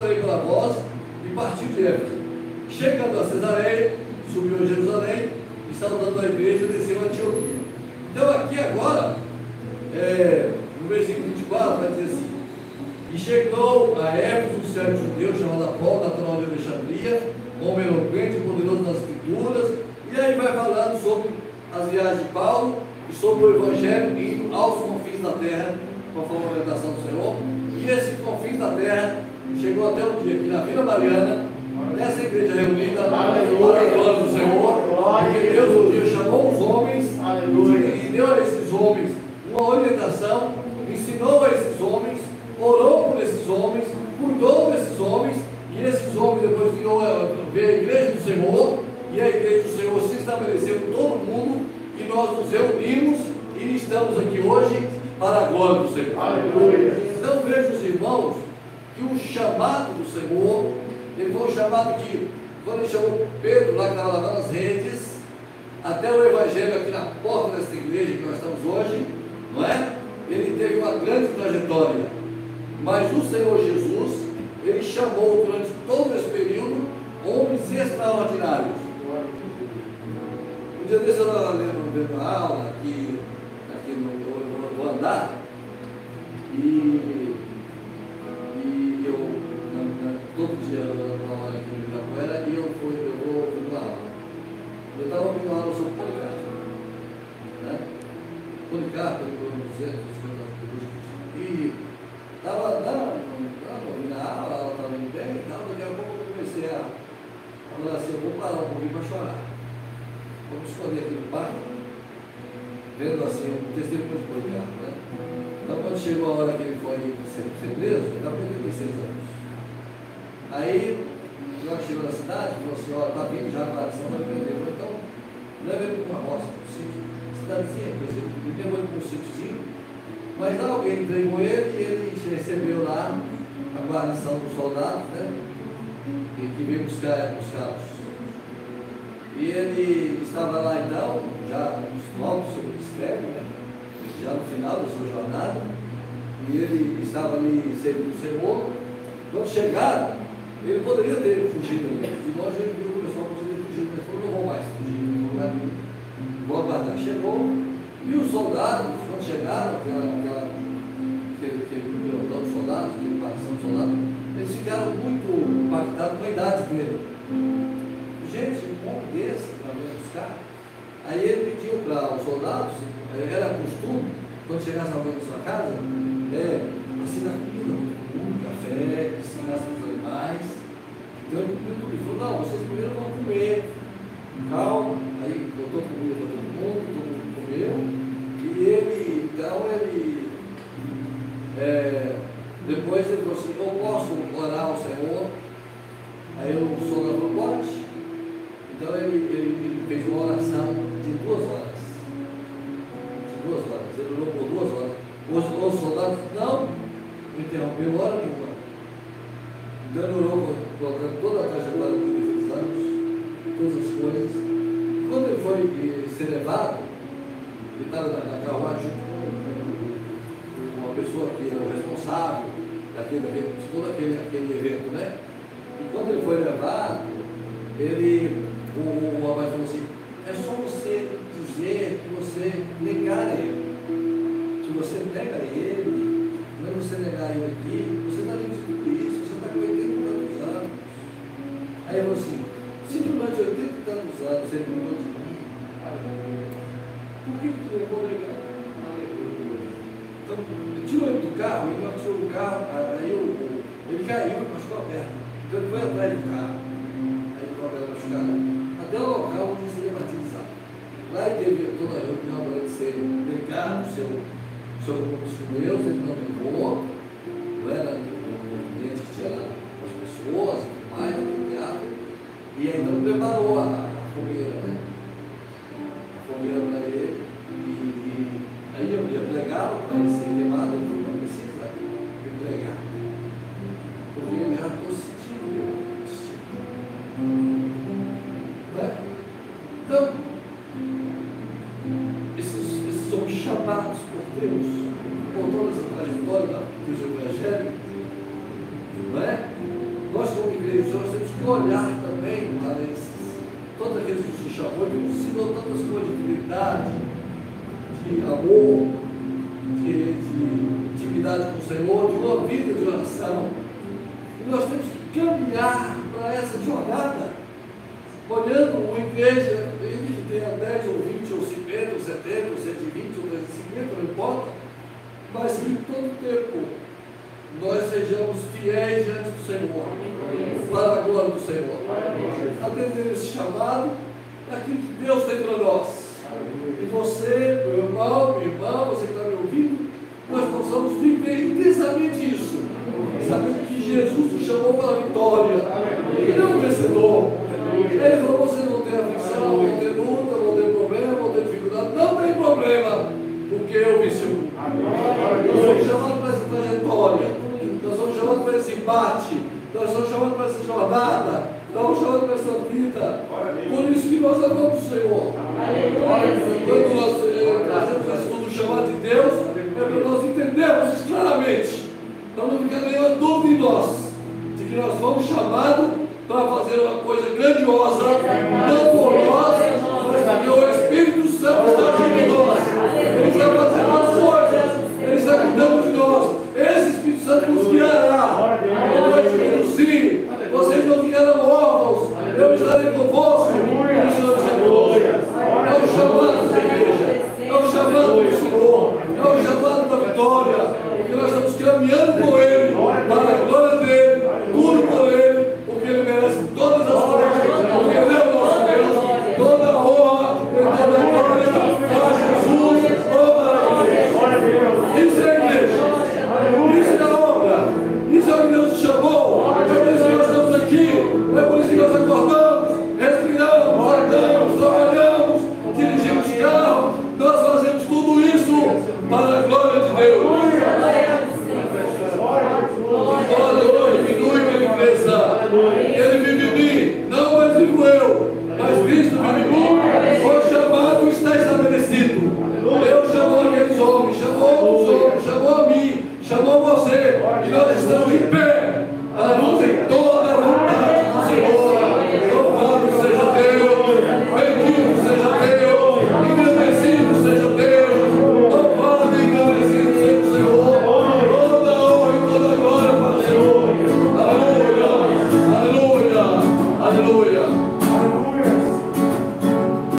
pela voz e partiu de Éfeso. Chegando a Cesareia, subiu a Jerusalém e saudando a igreja, desceu a Antioquia. Então aqui agora, é, no versículo 24, vai dizer assim, e chegou a Éfeso um certo judeu chamado Paulo, natural de Alexandria, homem eloquente poderoso nas escrituras, e aí vai falando sobre as viagens de Paulo e sobre o Evangelho indo aos confins da terra, conforme a orientação do Senhor, e esses confins da terra chegou até o dia que na Vila Mariana, nessa igreja reunida, glória do Senhor, porque Deus um dia chamou os homens e deu a esses homens uma orientação, ensinou a esses homens, orou por esses homens, cuidou desses homens, e esses homens depois virou, veio a igreja do Senhor, e a igreja do Senhor se estabeleceu todo mundo, e nós nos reunimos e estamos aqui hoje para a glória do Senhor. Aleluia. Então veja os irmãos que o chamado do Senhor, ele foi chamado que, quando ele chamou Pedro lá que estava lavando as redes, até o Evangelho aqui na porta desta igreja que nós estamos hoje, não é? Ele teve uma grande trajetória. Mas o Senhor Jesus, ele chamou durante todo esse período homens extraordinários. Um dia desse eu estava lendo uma aula aqui, aqui no, no, no andar, e na, todo dia, na hora aqui no Ibirapuera, e eu fui, eu vou ouvindo a aula. Eu estava ouvindo uma aula sobre Policarpo. Né? Policarpo, ele foi 200, 50 E estava ouvindo a aula, ela estava indo bem e tal, daqui a pouco eu comecei a falar assim, eu vou parar um pouquinho para chorar. Me esconder aqui no parque, vendo assim, o testemunho de Policarpo, né? Então, quando chegou a hora que ele foi ser preso, ele estava com 36 anos. Aí, nós chegou na cidade, falou assim: Ó, está vindo já a aparição, vai prender. Então, leva ele para uma roça, para sítio. Cidadezinha, por exemplo, ele levou ele para um sítiozinho. Mas lá alguém entregou ele e ele recebeu lá a guarnição dos soldados, né? E que veio buscar, buscá-los. E ele estava lá então, já nos novos sobre o né? já no final da sua jornada, e ele estava ali servindo o Senhor. Quando chegaram, ele poderia ter fugido ali. De nós ele viu o pessoal poderia fugir, mas falou, não vou mais fugir, vou aguardar. Chegou, e os soldados, quando chegaram, aquela, aquela, aquele, aquele pelotão de soldados, aquele partição de soldados, eles ficaram muito impactados com a idade dele. Gente, um homem desse, para vir buscar. Aí ele pediu para os soldados era costume, quando chegasse alguém na sua casa, é, ensinar comida, um café, ensinar os animais. Então ele comeu tudo. Ele falou, não, vocês primeiro vão comer. Calma, aí botou comida para todo mundo, todo mundo comeu. E ele, então ele, é, depois ele falou assim, eu posso orar ao Senhor? Aí soldado falou, pode. Então ele, ele, ele fez uma oração de duas horas duas horas. Ele orou por duas horas. Os, os soldados não interrompeu hora nenhuma. Então ele orou colocando toda a trajetória dos anos, todas as coisas. Quando ele foi ser levado, ele estava na, na carruagem com uma pessoa que era o responsável daquele, de todo aquele, aquele evento, né? E quando ele foi levado, ele, o, o, o falou assim, é só você dizer que você negar ele. Se você nega ele, não é você negar ele aqui, você está dentro Falou assim, se durante 80 e tantos anos ele mudou de mim, por que tu levou negar? Então, tirou ele do carro, ele não do carro, aí eu, ele caiu e machucou a perna. Então ele foi atrás do carro, aí ele foi a perna machucada, até o local onde seria batizado. Lá ele teve toda a reunião para ele ser pecado, seu, seu compromisso com Deus, ele não levou, não era o ambiente que tinha lá as pessoas, mais, o teatro, e aí então preparou a, fogueira, né? A fogueira para ele, e, e aí eu ia pregar para ele ser queimado, ele não precisa me pregar, porque ele já estou sentindo, né? Então, esses, esses homens chamados por Deus, por toda essa trajetória dos evangelhos, não é? Mas nós temos que olhar também para esses, todos aqueles que se chamou, que nos ensinou tantas coisas de dignidade, de amor, de, de intimidade com o Senhor, de uma vida de oração. E nós temos que caminhar para essa jornada, olhando uma igreja, que tenha 10 ou 20 ou 50 ou 70 ou 120 ou 250, não importa, mas que todo tempo nós sejamos fiéis diante do Senhor, para a glória do Senhor. Atender esse chamado daquilo que Deus tem para nós. E você, meu irmão, minha irmã, porque eu venci o mundo. Nós somos chamados para essa trajetória. Nós somos chamados para esse embate. Nós somos chamados para essa jornada. Nós somos chamados para essa vida. Por isso que nós amamos o Senhor. Quando nós eh, trazemos esse chamado de Deus, é para nós entendermos isso claramente. Então não fica nenhuma dúvida em nós de que nós fomos chamados para fazer uma coisa grandiosa, não por